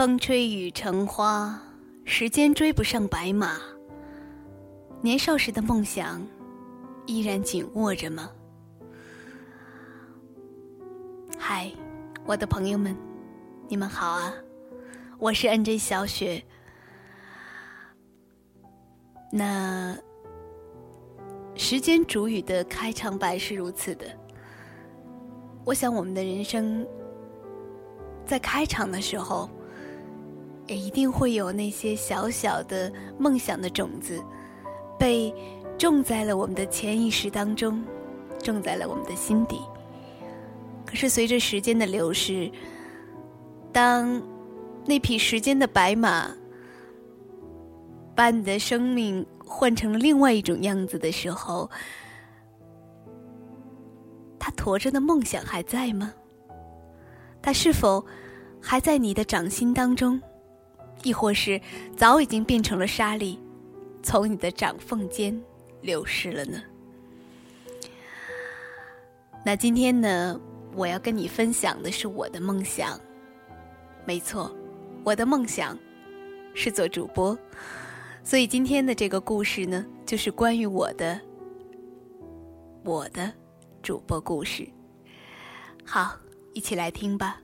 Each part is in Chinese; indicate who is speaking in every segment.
Speaker 1: 风吹雨成花，时间追不上白马。年少时的梦想，依然紧握着吗？嗨，我的朋友们，你们好啊！我是 N J 小雪。那时间煮雨的开场白是如此的。我想，我们的人生在开场的时候，也一定会有那些小小的梦想的种子，被种在了我们的潜意识当中，种在了我们的心底。可是，随着时间的流逝，当那匹时间的白马把你的生命换成了另外一种样子的时候，他驮着的梦想还在吗？他是否还在你的掌心当中，亦或是早已经变成了沙粒，从你的掌缝间流失了呢？那今天呢，我要跟你分享的是我的梦想。没错，我的梦想是做主播，所以今天的这个故事呢，就是关于我的，我的。主播故事，好，一起来听吧。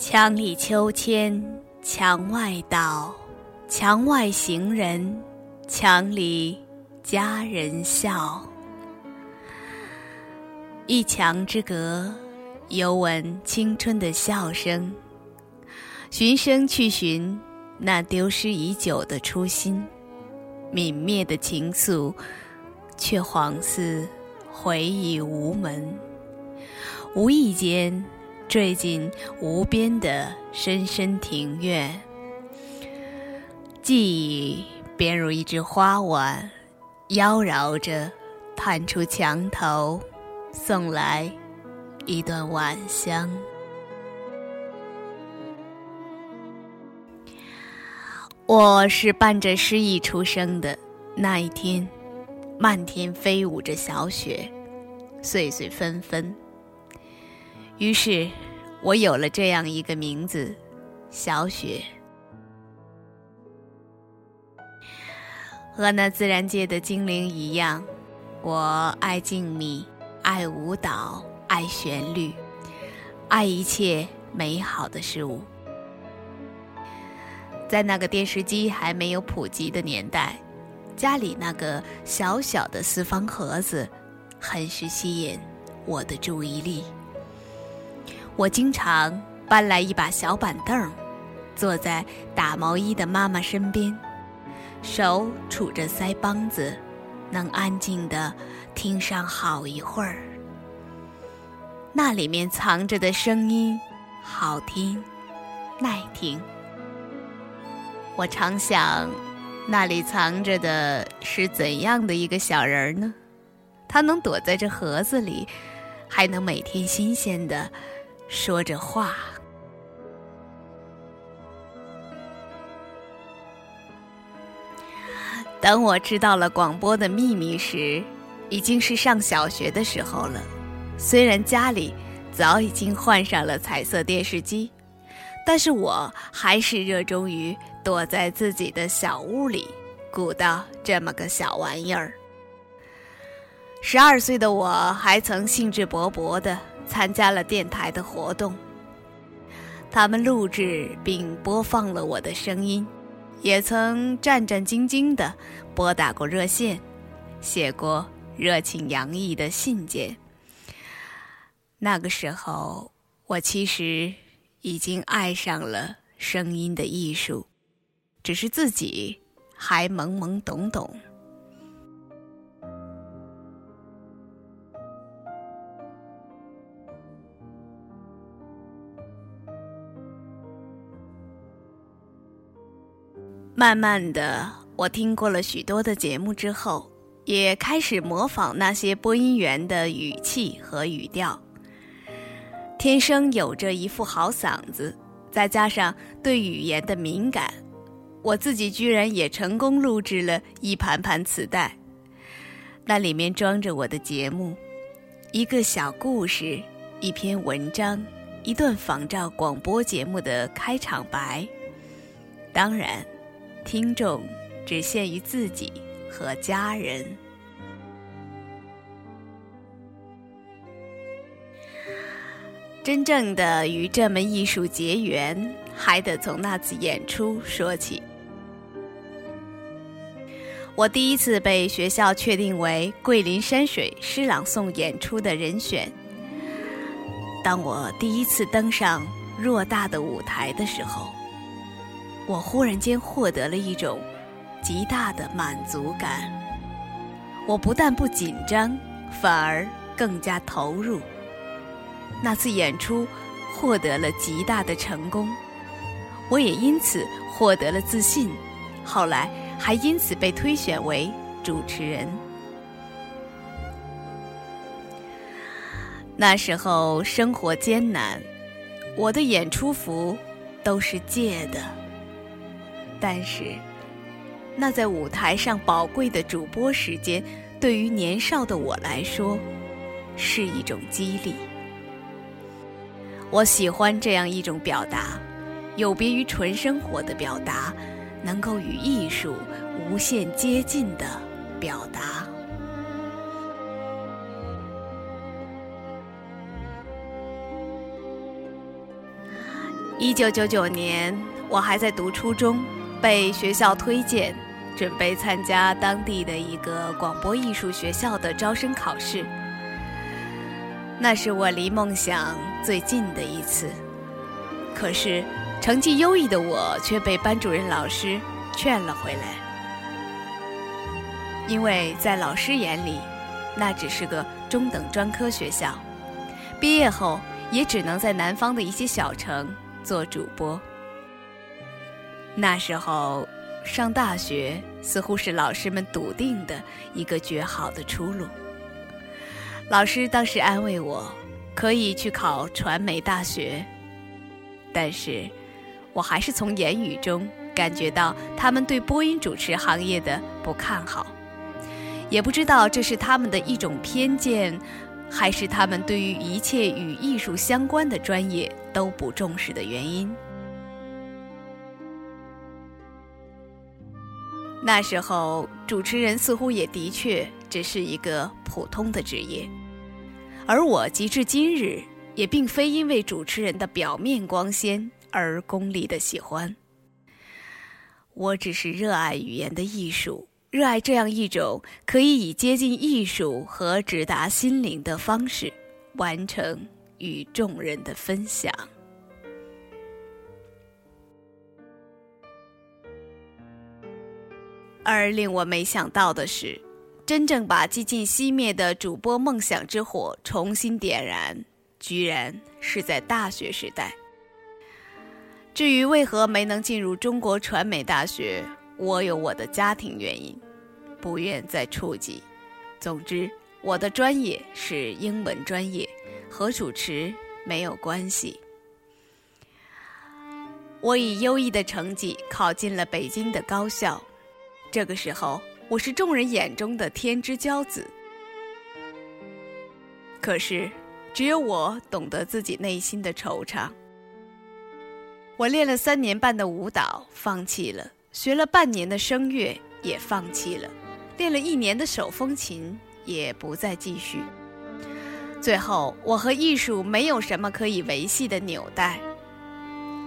Speaker 1: 墙里秋千，墙外道，墙外行人，墙里佳人笑。一墙之隔，犹闻青春的笑声。寻声去寻那丢失已久的初心，泯灭的情愫，却恍似回忆无门。无意间。坠进无边的深深庭院，记忆便如一只花碗，妖娆着探出墙头，送来一段晚香。我是伴着诗意出生的那一天，漫天飞舞着小雪，碎碎纷纷。于是，我有了这样一个名字，小雪。和那自然界的精灵一样，我爱静谧，爱舞蹈，爱旋律，爱一切美好的事物。在那个电视机还没有普及的年代，家里那个小小的四方盒子，很是吸引我的注意力。我经常搬来一把小板凳，坐在打毛衣的妈妈身边，手杵着腮帮子，能安静的听上好一会儿。那里面藏着的声音，好听，耐听。我常想，那里藏着的是怎样的一个小人儿呢？他能躲在这盒子里，还能每天新鲜的。说着话，等我知道了广播的秘密时，已经是上小学的时候了。虽然家里早已经换上了彩色电视机，但是我还是热衷于躲在自己的小屋里，鼓捣这么个小玩意儿。十二岁的我还曾兴致勃勃的。参加了电台的活动，他们录制并播放了我的声音，也曾战战兢兢地拨打过热线，写过热情洋溢的信件。那个时候，我其实已经爱上了声音的艺术，只是自己还懵懵懂懂。慢慢的，我听过了许多的节目之后，也开始模仿那些播音员的语气和语调。天生有着一副好嗓子，再加上对语言的敏感，我自己居然也成功录制了一盘盘磁带。那里面装着我的节目，一个小故事，一篇文章，一段仿照广播节目的开场白。当然。听众只限于自己和家人。真正的与这门艺术结缘，还得从那次演出说起。我第一次被学校确定为桂林山水诗朗诵演出的人选。当我第一次登上偌大的舞台的时候。我忽然间获得了一种极大的满足感。我不但不紧张，反而更加投入。那次演出获得了极大的成功，我也因此获得了自信。后来还因此被推选为主持人。那时候生活艰难，我的演出服都是借的。但是，那在舞台上宝贵的主播时间，对于年少的我来说，是一种激励。我喜欢这样一种表达，有别于纯生活的表达，能够与艺术无限接近的表达。一九九九年，我还在读初中。被学校推荐，准备参加当地的一个广播艺术学校的招生考试。那是我离梦想最近的一次。可是，成绩优异的我却被班主任老师劝了回来，因为在老师眼里，那只是个中等专科学校，毕业后也只能在南方的一些小城做主播。那时候，上大学似乎是老师们笃定的一个绝好的出路。老师当时安慰我，可以去考传媒大学。但是，我还是从言语中感觉到他们对播音主持行业的不看好。也不知道这是他们的一种偏见，还是他们对于一切与艺术相关的专业都不重视的原因。那时候，主持人似乎也的确只是一个普通的职业，而我及至今日，也并非因为主持人的表面光鲜而功利的喜欢。我只是热爱语言的艺术，热爱这样一种可以以接近艺术和直达心灵的方式，完成与众人的分享。而令我没想到的是，真正把几近熄灭的主播梦想之火重新点燃，居然是在大学时代。至于为何没能进入中国传媒大学，我有我的家庭原因，不愿再触及。总之，我的专业是英文专业，和主持没有关系。我以优异的成绩考进了北京的高校。这个时候，我是众人眼中的天之骄子。可是，只有我懂得自己内心的惆怅。我练了三年半的舞蹈，放弃了；学了半年的声乐，也放弃了；练了一年的手风琴，也不再继续。最后，我和艺术没有什么可以维系的纽带。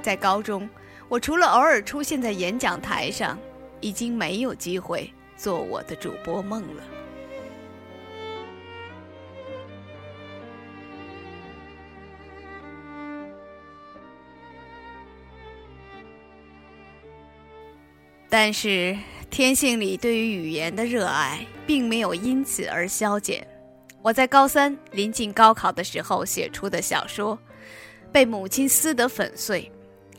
Speaker 1: 在高中，我除了偶尔出现在演讲台上。已经没有机会做我的主播梦了。但是，天性里对于语言的热爱并没有因此而消减。我在高三临近高考的时候写出的小说，被母亲撕得粉碎。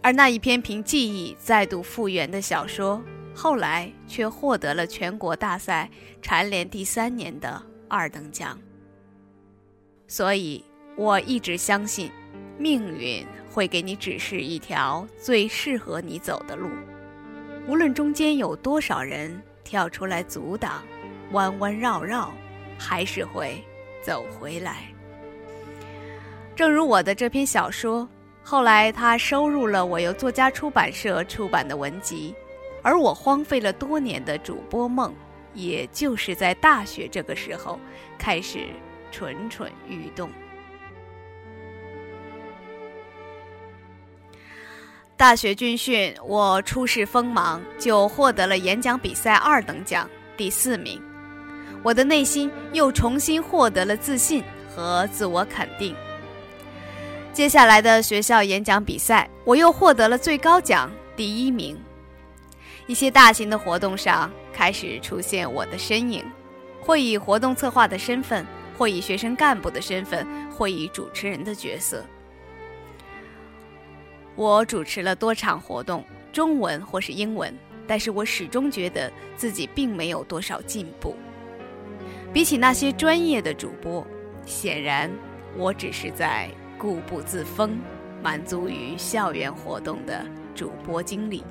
Speaker 1: 而那一篇凭记忆再度复原的小说，后来却获得了全国大赛蝉联第三年的二等奖。所以，我一直相信，命运会给你指示一条最适合你走的路，无论中间有多少人跳出来阻挡，弯弯绕绕，还是会走回来。正如我的这篇小说。后来，他收入了我由作家出版社出版的文集，而我荒废了多年的主播梦，也就是在大学这个时候开始蠢蠢欲动。大学军训，我初试锋芒，就获得了演讲比赛二等奖第四名，我的内心又重新获得了自信和自我肯定。接下来的学校演讲比赛，我又获得了最高奖第一名。一些大型的活动上开始出现我的身影，或以活动策划的身份，或以学生干部的身份，或以主持人的角色。我主持了多场活动，中文或是英文，但是我始终觉得自己并没有多少进步。比起那些专业的主播，显然我只是在。固步自封，满足于校园活动的主播经历。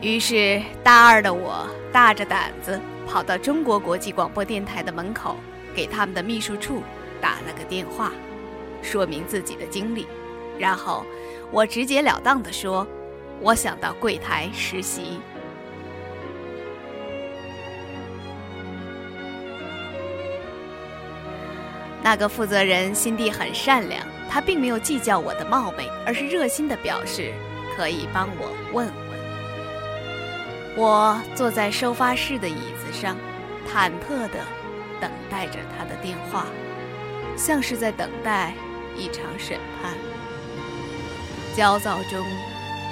Speaker 1: 于是，大二的我大着胆子跑到中国国际广播电台的门口，给他们的秘书处打了个电话，说明自己的经历。然后，我直截了当的说：“我想到柜台实习。”那个负责人心地很善良，他并没有计较我的冒昧，而是热心的表示可以帮我问问。我坐在收发室的椅子上，忐忑地等待着他的电话，像是在等待一场审判。焦躁中，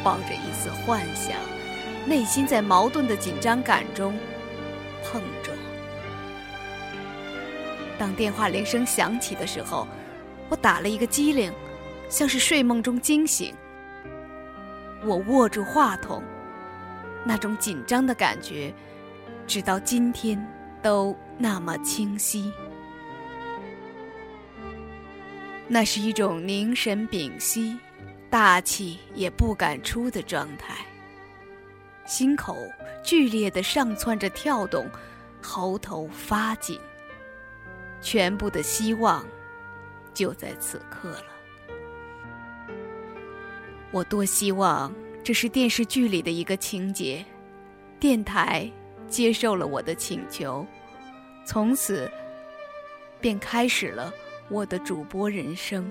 Speaker 1: 抱着一丝幻想，内心在矛盾的紧张感中碰撞。当电话铃声响起的时候，我打了一个激灵，像是睡梦中惊醒。我握住话筒，那种紧张的感觉，直到今天都那么清晰。那是一种凝神屏息、大气也不敢出的状态，心口剧烈的上窜着跳动，喉头发紧。全部的希望就在此刻了。我多希望这是电视剧里的一个情节，电台接受了我的请求，从此便开始了我的主播人生。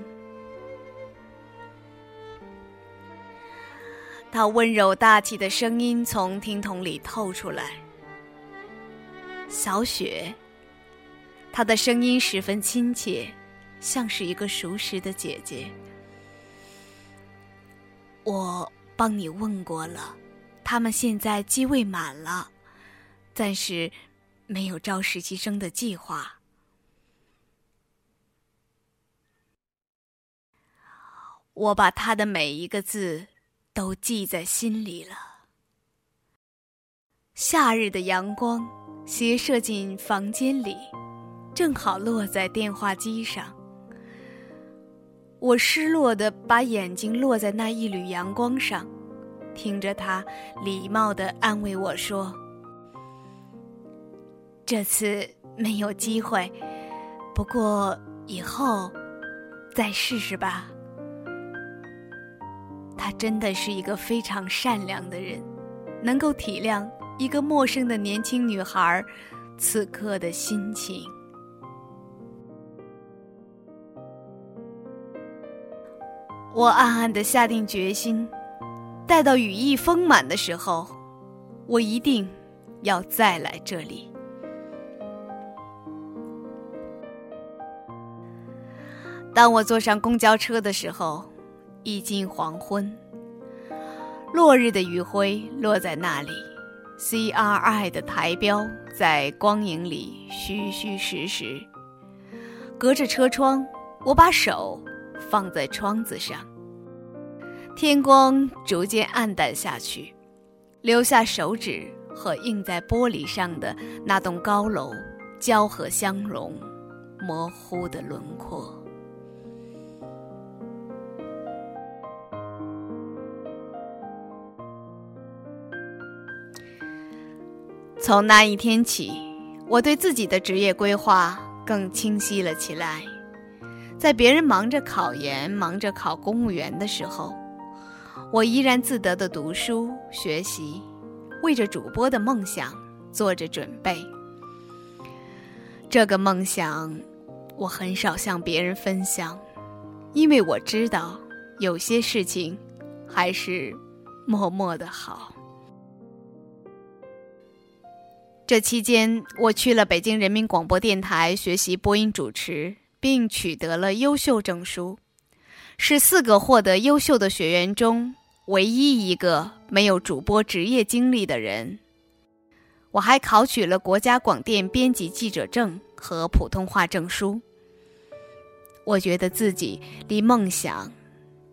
Speaker 1: 他温柔大气的声音从听筒里透出来，小雪。她的声音十分亲切，像是一个熟识的姐姐。我帮你问过了，他们现在机位满了，暂时没有招实习生的计划。我把他的每一个字都记在心里了。夏日的阳光斜射进房间里。正好落在电话机上，我失落的把眼睛落在那一缕阳光上，听着他礼貌的安慰我说：“这次没有机会，不过以后再试试吧。”他真的是一个非常善良的人，能够体谅一个陌生的年轻女孩此刻的心情。我暗暗的下定决心，待到羽翼丰满的时候，我一定要再来这里。当我坐上公交车的时候，已经黄昏，落日的余晖落在那里，CRI 的台标在光影里虚虚实实。隔着车窗，我把手。放在窗子上。天光逐渐暗淡下去，留下手指和印在玻璃上的那栋高楼交合相融，模糊的轮廓。从那一天起，我对自己的职业规划更清晰了起来。在别人忙着考研、忙着考公务员的时候，我依然自得的读书学习，为着主播的梦想做着准备。这个梦想，我很少向别人分享，因为我知道有些事情还是默默的好。这期间，我去了北京人民广播电台学习播音主持，并取得了优秀证书，是四个获得优秀的学员中唯一一个没有主播职业经历的人。我还考取了国家广电编辑记者证和普通话证书。我觉得自己离梦想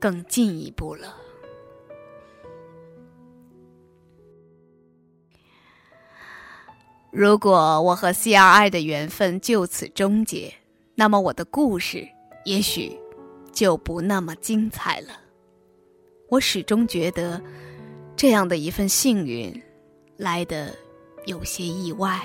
Speaker 1: 更进一步了。如果我和 CRI 的缘分就此终结，那么我的故事也许就不那么精彩了。我始终觉得，这样的一份幸运来的有些意外。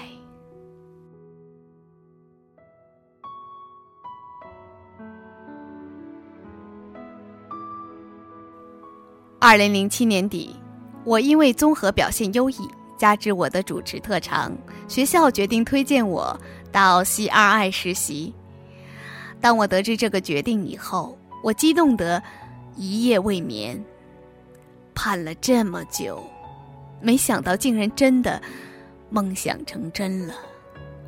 Speaker 1: 二零零七年底，我因为综合表现优异。加之我的主持特长，学校决定推荐我到 CRI 实习。当我得知这个决定以后，我激动得一夜未眠。盼了这么久，没想到竟然真的梦想成真了。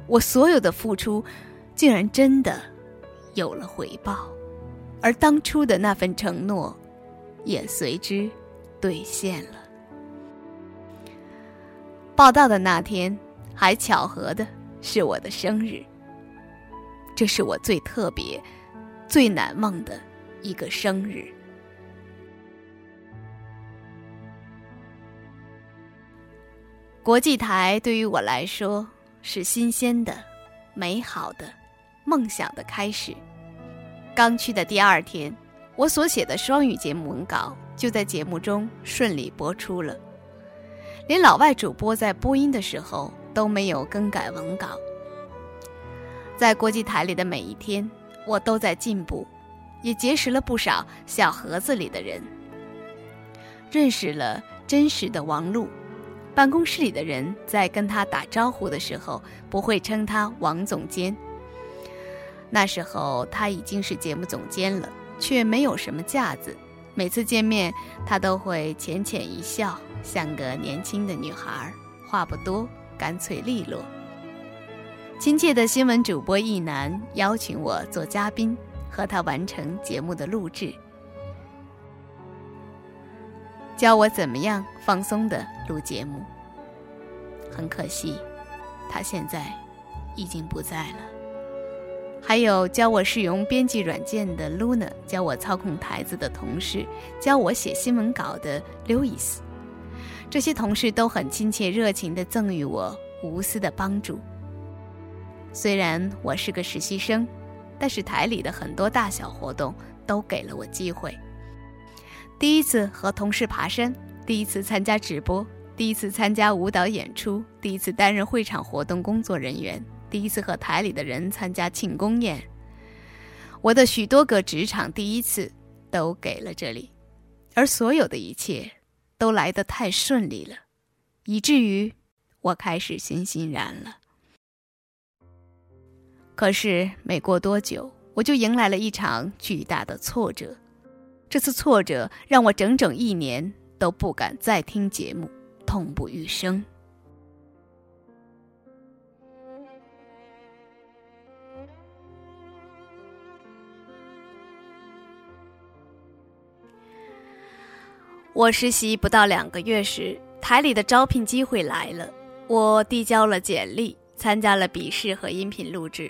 Speaker 1: 我所有的付出，竟然真的有了回报，而当初的那份承诺，也随之兑现了。报道的那天，还巧合的是我的生日。这是我最特别、最难忘的一个生日。国际台对于我来说是新鲜的、美好的、梦想的开始。刚去的第二天，我所写的双语节目文稿就在节目中顺利播出了。连老外主播在播音的时候都没有更改文稿。在国际台里的每一天，我都在进步，也结识了不少小盒子里的人，认识了真实的王璐。办公室里的人在跟他打招呼的时候，不会称他王总监。那时候他已经是节目总监了，却没有什么架子。每次见面，他都会浅浅一笑。像个年轻的女孩，话不多，干脆利落。亲切的新闻主播一男邀请我做嘉宾，和他完成节目的录制，教我怎么样放松的录节目。很可惜，他现在已经不在了。还有教我使用编辑软件的 Luna，教我操控台子的同事，教我写新闻稿的 Louis。这些同事都很亲切热情地赠予我无私的帮助。虽然我是个实习生，但是台里的很多大小活动都给了我机会。第一次和同事爬山，第一次参加直播，第一次参加舞蹈演出，第一次担任会场活动工作人员，第一次和台里的人参加庆功宴。我的许多个职场第一次都给了这里，而所有的一切。都来得太顺利了，以至于我开始欣欣然了。可是没过多久，我就迎来了一场巨大的挫折。这次挫折让我整整一年都不敢再听节目，痛不欲生。我实习不到两个月时，台里的招聘机会来了。我递交了简历，参加了笔试和音频录制。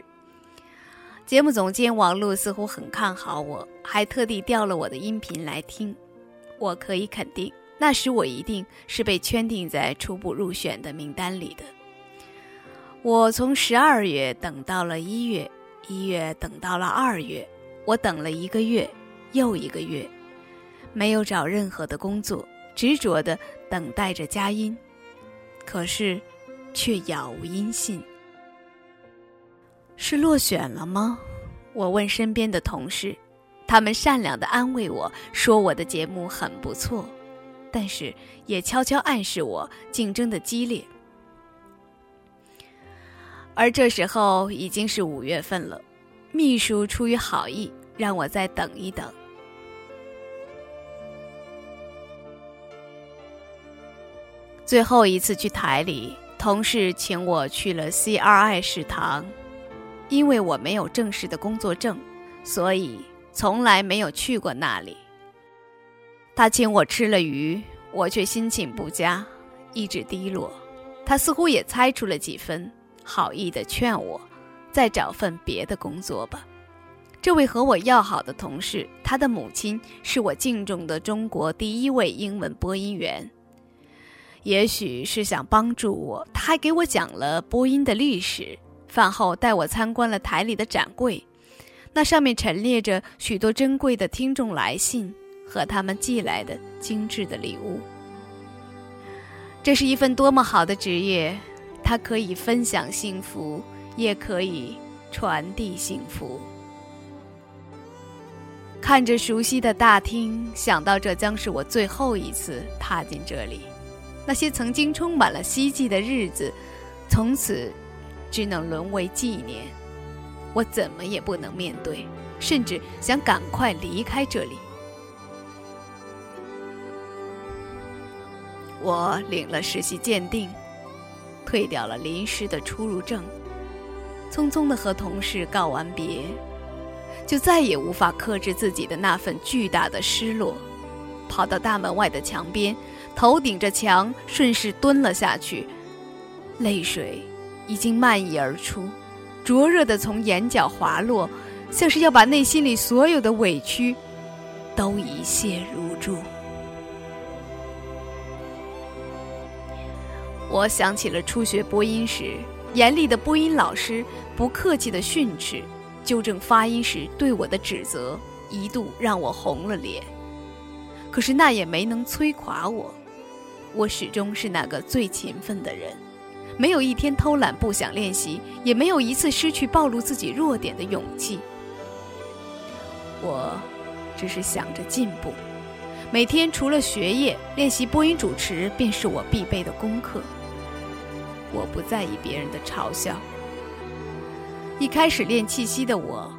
Speaker 1: 节目总监王璐似乎很看好我，还特地调了我的音频来听。我可以肯定，那时我一定是被圈定在初步入选的名单里的。我从十二月等到了一月，一月等到了二月，我等了一个月又一个月，没有找任何的工作，执着的等待着佳音，可是，却杳无音信。是落选了吗？我问身边的同事，他们善良的安慰我说我的节目很不错，但是也悄悄暗示我竞争的激烈。而这时候已经是五月份了，秘书出于好意让我再等一等。最后一次去台里，同事请我去了 CRI 食堂。因为我没有正式的工作证，所以从来没有去过那里。他请我吃了鱼，我却心情不佳，意志低落。他似乎也猜出了几分，好意的劝我再找份别的工作吧。这位和我要好的同事，他的母亲是我敬重的中国第一位英文播音员。也许是想帮助我，他还给我讲了播音的历史。饭后带我参观了台里的展柜，那上面陈列着许多珍贵的听众来信和他们寄来的精致的礼物。这是一份多么好的职业，它可以分享幸福，也可以传递幸福。看着熟悉的大厅，想到这将是我最后一次踏进这里，那些曾经充满了希冀的日子，从此。只能沦为纪念，我怎么也不能面对，甚至想赶快离开这里。我领了实习鉴定，退掉了临时的出入证，匆匆的和同事告完别，就再也无法克制自己的那份巨大的失落，跑到大门外的墙边，头顶着墙，顺势蹲了下去，泪水。已经漫溢而出，灼热的从眼角滑落，像是要把内心里所有的委屈都一泻如注。我想起了初学播音时，严厉的播音老师不客气的训斥、纠正发音时对我的指责，一度让我红了脸。可是那也没能摧垮我，我始终是那个最勤奋的人。没有一天偷懒不想练习，也没有一次失去暴露自己弱点的勇气。我只是想着进步，每天除了学业，练习播音主持便是我必备的功课。我不在意别人的嘲笑。一开始练气息的我，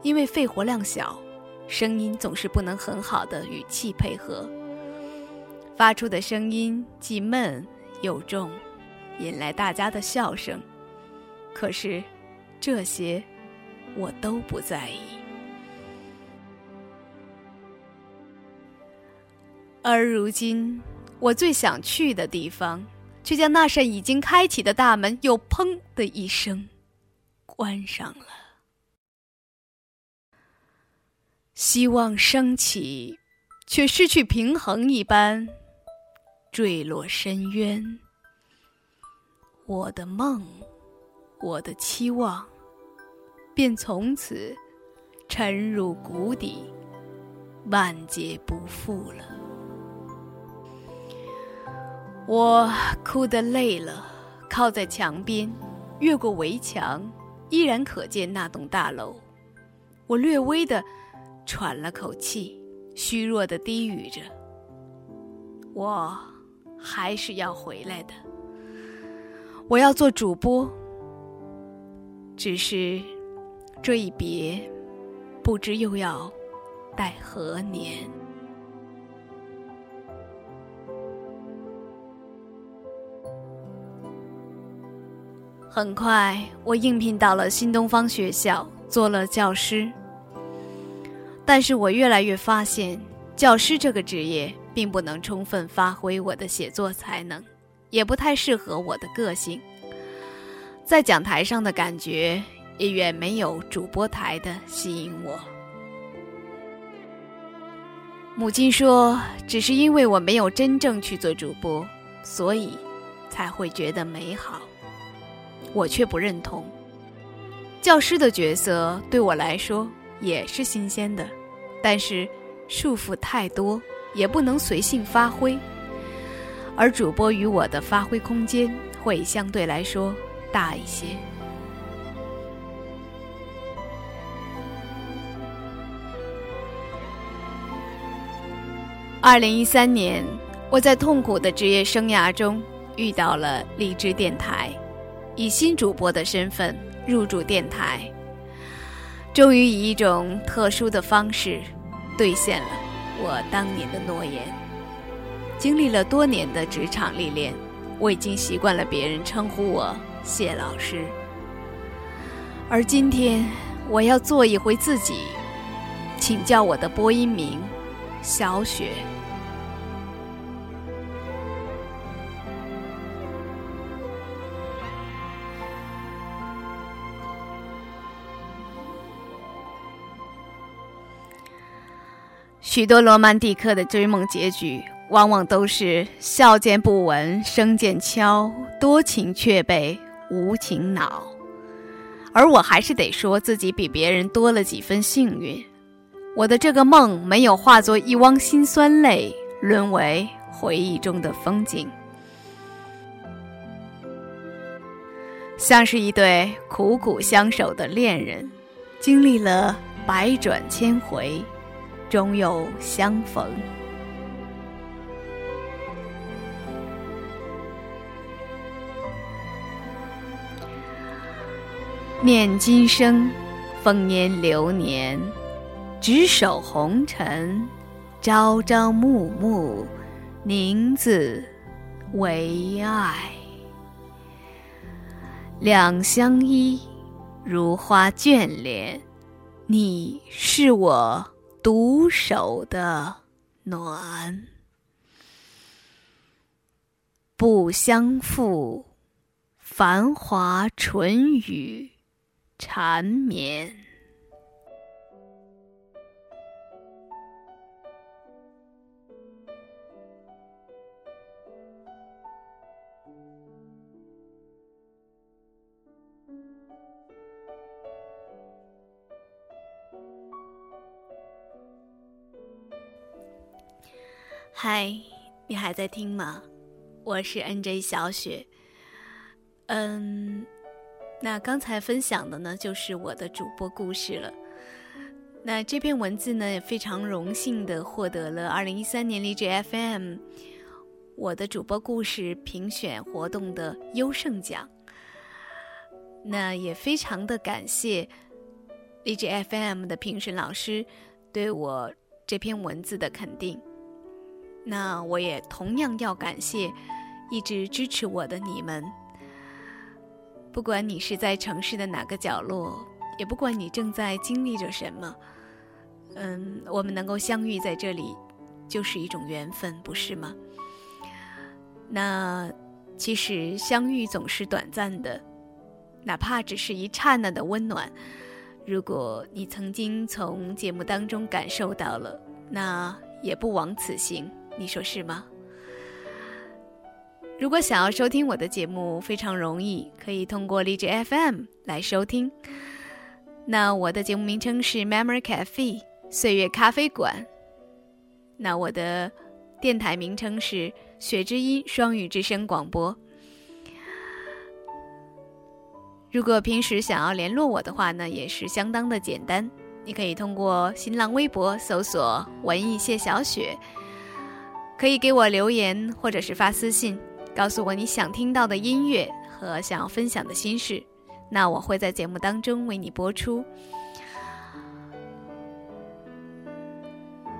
Speaker 1: 因为肺活量小，声音总是不能很好的与气配合，发出的声音既闷又重。引来大家的笑声，可是这些我都不在意。而如今，我最想去的地方，却将那扇已经开启的大门又“砰”的一声关上了。希望升起，却失去平衡一般，坠落深渊。我的梦，我的期望，便从此沉入谷底，万劫不复了。我哭得累了，靠在墙边，越过围墙，依然可见那栋大楼。我略微的喘了口气，虚弱的低语着：“我还是要回来的。”我要做主播，只是这一别，不知又要待何年。很快，我应聘到了新东方学校，做了教师。但是我越来越发现，教师这个职业并不能充分发挥我的写作才能。也不太适合我的个性，在讲台上的感觉也远没有主播台的吸引我。母亲说：“只是因为我没有真正去做主播，所以才会觉得美好。”我却不认同。教师的角色对我来说也是新鲜的，但是束缚太多，也不能随性发挥。而主播与我的发挥空间会相对来说大一些。二零一三年，我在痛苦的职业生涯中遇到了荔枝电台，以新主播的身份入驻电台，终于以一种特殊的方式兑现了我当年的诺言。经历了多年的职场历练，我已经习惯了别人称呼我谢老师，而今天我要做一回自己，请叫我的播音名小雪。许多罗曼蒂克的追梦结局，往往都是笑渐不闻声渐悄，多情却被无情恼。而我还是得说自己比别人多了几分幸运，我的这个梦没有化作一汪心酸泪，沦为回忆中的风景，像是一对苦苦相守的恋人，经历了百转千回。终又相逢。念今生，丰年流年，执手红尘，朝朝暮暮，凝字为爱。两相依，如花眷恋，你是我。独守的暖，不相负，繁华唇语缠绵。嗨，你还在听吗？我是 NJ 小雪。嗯，那刚才分享的呢，就是我的主播故事了。那这篇文字呢，也非常荣幸的获得了二零一三年荔枝 FM 我的主播故事评选活动的优胜奖。那也非常的感谢荔枝 FM 的评审老师对我这篇文字的肯定。那我也同样要感谢一直支持我的你们。不管你是在城市的哪个角落，也不管你正在经历着什么，嗯，我们能够相遇在这里，就是一种缘分，不是吗？那其实相遇总是短暂的，哪怕只是一刹那的温暖，如果你曾经从节目当中感受到了，那也不枉此行。你说是吗？如果想要收听我的节目，非常容易，可以通过荔枝 FM 来收听。那我的节目名称是 Memory Cafe 岁月咖啡馆。那我的电台名称是雪之音双语之声广播。如果平时想要联络我的话呢，也是相当的简单，你可以通过新浪微博搜索“文艺谢小雪”。可以给我留言，或者是发私信，告诉我你想听到的音乐和想要分享的心事，那我会在节目当中为你播出。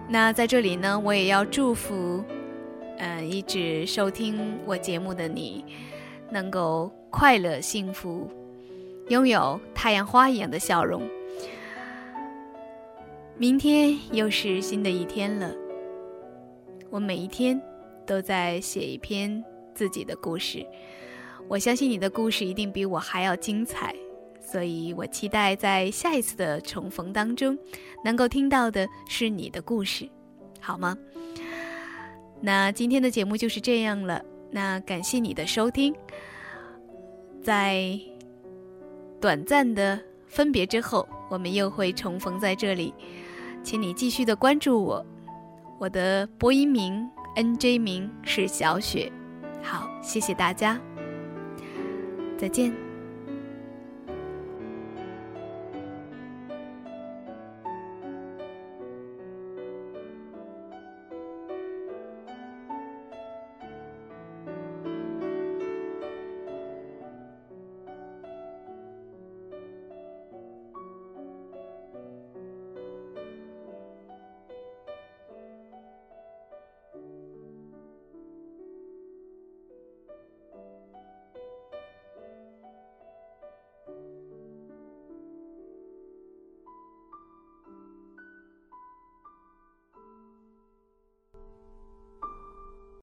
Speaker 1: 那在这里呢，我也要祝福，嗯，一直收听我节目的你，能够快乐幸福，拥有太阳花一样的笑容。明天又是新的一天了。我每一天都在写一篇自己的故事，我相信你的故事一定比我还要精彩，所以我期待在下一次的重逢当中，能够听到的是你的故事，好吗？那今天的节目就是这样了。那感谢你的收听，在短暂的分别之后，我们又会重逢在这里，请你继续的关注我。我的播音名 NJ 名是小雪。谢谢大家，再见。